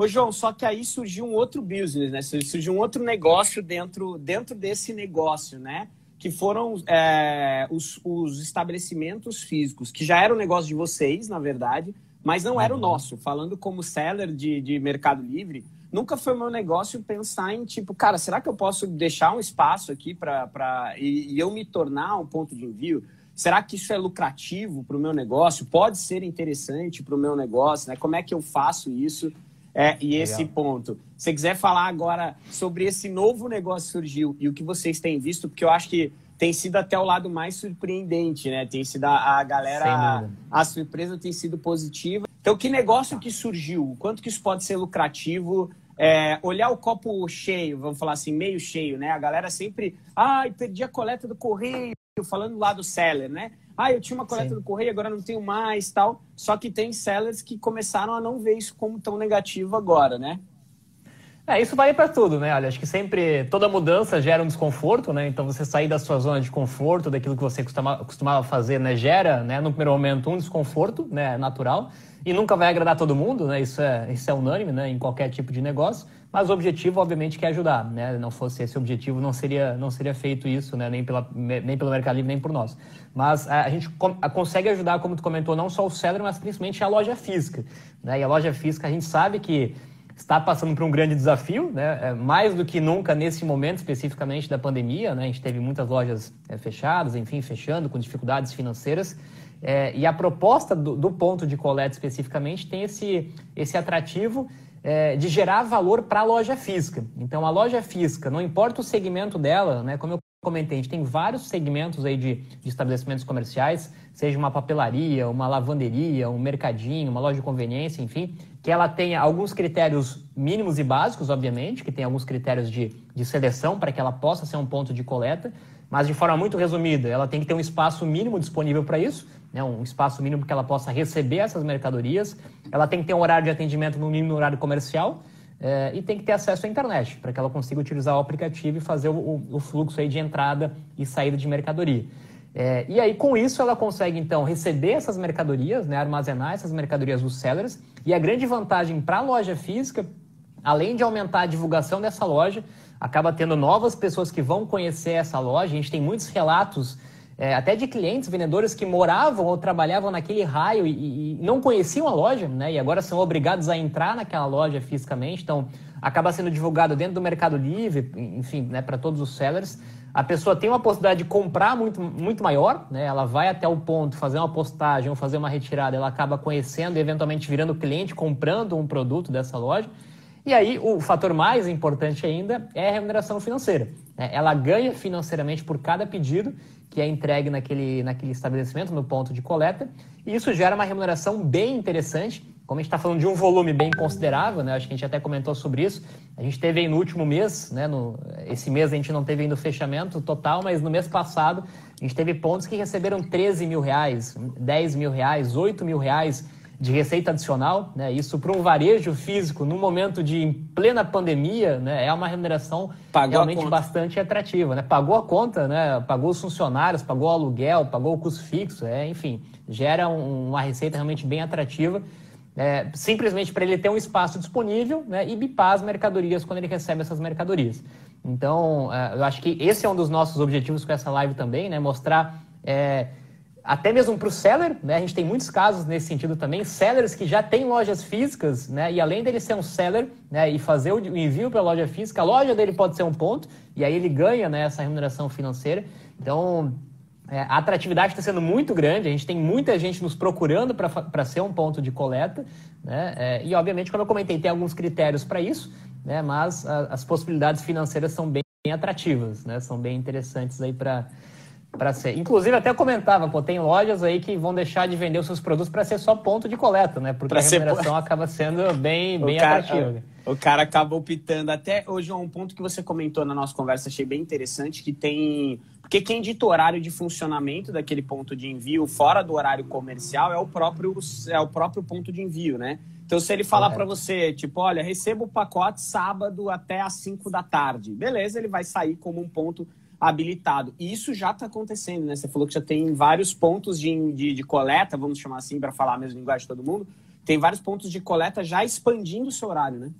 Ô, João, só que aí surgiu um outro business, né? Surgiu um outro negócio dentro, dentro desse negócio, né? Que foram é, os, os, estabelecimentos físicos, que já era o negócio de vocês, na verdade, mas não era o uhum. nosso. Falando como seller de, de Mercado Livre, nunca foi meu negócio pensar em tipo, cara, será que eu posso deixar um espaço aqui para e, e eu me tornar um ponto de envio? Será que isso é lucrativo para o meu negócio? Pode ser interessante para o meu negócio? Né? Como é que eu faço isso? É, e esse Legal. ponto. Se você quiser falar agora sobre esse novo negócio que surgiu e o que vocês têm visto, porque eu acho que tem sido até o lado mais surpreendente, né? Tem sido a, a galera, a, a surpresa tem sido positiva. Então, que negócio que surgiu? Quanto que isso pode ser lucrativo? É, olhar o copo cheio, vamos falar assim, meio cheio, né? A galera sempre, ai, ah, perdi a coleta do correio, falando lá do seller, né? Ah, eu tinha uma coleta Sim. do correio, agora não tenho mais, tal. Só que tem sellers que começaram a não ver isso como tão negativo agora, né? É, isso vale para tudo, né? Olha, acho que sempre toda mudança gera um desconforto, né? Então você sair da sua zona de conforto, daquilo que você costumava, costumava fazer, né? Gera, né? No primeiro momento, um desconforto, né? Natural e nunca vai agradar todo mundo, né? Isso é, isso é unânime, né? Em qualquer tipo de negócio. Mas o objetivo, obviamente, que é ajudar, né? Não fosse esse objetivo, não seria, não seria feito isso, né? Nem, pela, nem pelo Mercado Livre, nem por nós. Mas a, a gente consegue ajudar, como tu comentou, não só o seller, mas principalmente a loja física, né? E a loja física, a gente sabe que está passando por um grande desafio, né? É, mais do que nunca nesse momento especificamente da pandemia, né? A gente teve muitas lojas é, fechadas, enfim, fechando, com dificuldades financeiras. É, e a proposta do, do, ponto de coleta especificamente tem esse, esse atrativo é, de gerar valor para a loja física. Então, a loja física, não importa o segmento dela, né, como eu comentei, a gente tem vários segmentos aí de, de estabelecimentos comerciais, seja uma papelaria, uma lavanderia, um mercadinho, uma loja de conveniência, enfim, que ela tenha alguns critérios mínimos e básicos, obviamente, que tem alguns critérios de, de seleção para que ela possa ser um ponto de coleta, mas de forma muito resumida, ela tem que ter um espaço mínimo disponível para isso, né, um espaço mínimo que ela possa receber essas mercadorias, ela tem que ter um horário de atendimento no mínimo horário comercial é, e tem que ter acesso à internet para que ela consiga utilizar o aplicativo e fazer o, o fluxo aí de entrada e saída de mercadoria. É, e aí, com isso, ela consegue, então, receber essas mercadorias, né, armazenar essas mercadorias dos sellers. E a grande vantagem para a loja física, além de aumentar a divulgação dessa loja, acaba tendo novas pessoas que vão conhecer essa loja. A gente tem muitos relatos é, até de clientes, vendedores que moravam ou trabalhavam naquele raio e, e, não conheciam a loja, né? E agora são obrigados a entrar naquela loja fisicamente. Então, acaba sendo divulgado dentro do Mercado Livre, enfim, né, para todos os sellers. A pessoa tem uma possibilidade de comprar muito, muito maior, né? Ela vai até o ponto, fazer uma postagem ou fazer uma retirada, ela acaba conhecendo e eventualmente virando cliente, comprando um produto dessa loja. E aí, o fator mais importante ainda é a remuneração financeira. Né? Ela ganha financeiramente por cada pedido que é entregue naquele, naquele estabelecimento, no ponto de coleta, e isso gera uma remuneração bem interessante. Como a gente está falando de um volume bem considerável, né? acho que a gente até comentou sobre isso. A gente teve aí no último mês, né? no, esse mês a gente não teve ainda o fechamento total, mas no mês passado a gente teve pontos que receberam 13 mil reais, 10 mil reais, 8 mil reais de receita adicional, né? Isso para um varejo físico no momento de em plena pandemia, né? É uma remuneração pagou realmente bastante atrativa, né? Pagou a conta, né? Pagou os funcionários, pagou o aluguel, pagou o custo fixo, é, enfim, gera um, uma receita realmente bem atrativa. É, simplesmente para ele ter um espaço disponível né, e bipar as mercadorias quando ele recebe essas mercadorias. Então, é, eu acho que esse é um dos nossos objetivos com essa live também, né, mostrar é, até mesmo para o seller, né? A gente tem muitos casos nesse sentido também, sellers que já têm lojas físicas, né? E além dele ser um seller, né? E fazer o envio para a loja física, a loja dele pode ser um ponto e aí ele ganha, né? Essa remuneração financeira. Então, é, a atratividade está sendo muito grande, a gente tem muita gente nos procurando para ser um ponto de coleta, né? É, e obviamente, como eu comentei, tem alguns critérios para isso, né? Mas a, as possibilidades financeiras são bem, atrativas, né? São bem interessantes aí para para ser. Inclusive, até comentava, pô, tem lojas aí que vão deixar de vender os seus produtos para ser só ponto de coleta, né? Porque pra a remuneração ser... acaba sendo bem, bem cara, atrativa. O cara acaba optando. Até hoje, um ponto que você comentou na nossa conversa, achei bem interessante, que tem. Porque quem dita o horário de funcionamento daquele ponto de envio fora do horário comercial é o próprio, é o próprio ponto de envio, né? Então, se ele falar para você, tipo, olha, receba o pacote sábado até às 5 da tarde, beleza, ele vai sair como um ponto habilitado. E isso já está acontecendo, né? Você falou que já tem vários pontos de, de, de coleta, vamos chamar assim, para falar a mesma linguagem de todo mundo, tem vários pontos de coleta já expandindo o seu horário, né?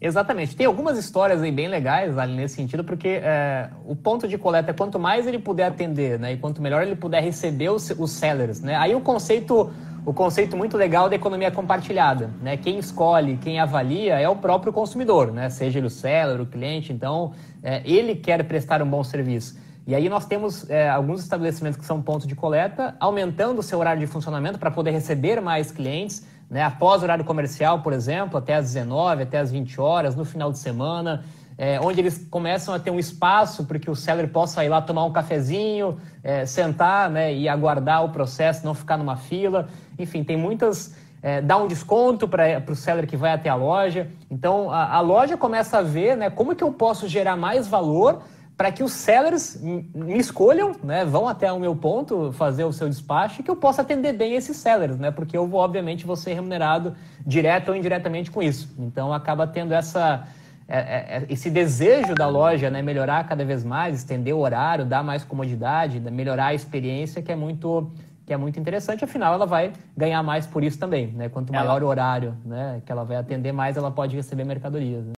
Exatamente. Tem algumas histórias aí bem legais ali nesse sentido, porque é, o ponto de coleta, quanto mais ele puder atender, né, e quanto melhor ele puder receber os, os sellers, né, aí o conceito, o conceito muito legal da economia compartilhada, né, quem escolhe, quem avalia é o próprio consumidor, né, seja ele o seller, o cliente, então é, ele quer prestar um bom serviço. E aí nós temos é, alguns estabelecimentos que são pontos de coleta, aumentando o seu horário de funcionamento para poder receber mais clientes, né? após o horário comercial, por exemplo, até às 19, até às 20 horas, no final de semana, é, onde eles começam a ter um espaço para que o seller possa ir lá tomar um cafezinho, é, sentar né, e aguardar o processo, não ficar numa fila. Enfim, tem muitas. É, dá um desconto para o seller que vai até a loja. Então, a, a loja começa a ver né, como que eu posso gerar mais valor para que os sellers me escolham, né, vão até o meu ponto fazer o seu despacho e que eu possa atender bem esses sellers, né, porque eu vou, obviamente, vou ser remunerado direto ou indiretamente com isso. Então, acaba tendo essa, é, é, é, esse desejo da loja, né, melhorar cada vez mais, estender o horário, dar mais comodidade, melhorar a experiência, que é muito que é muito interessante, afinal ela vai ganhar mais por isso também, né? Quanto maior ela... o horário, né, que ela vai atender mais, ela pode receber mercadorias. Né?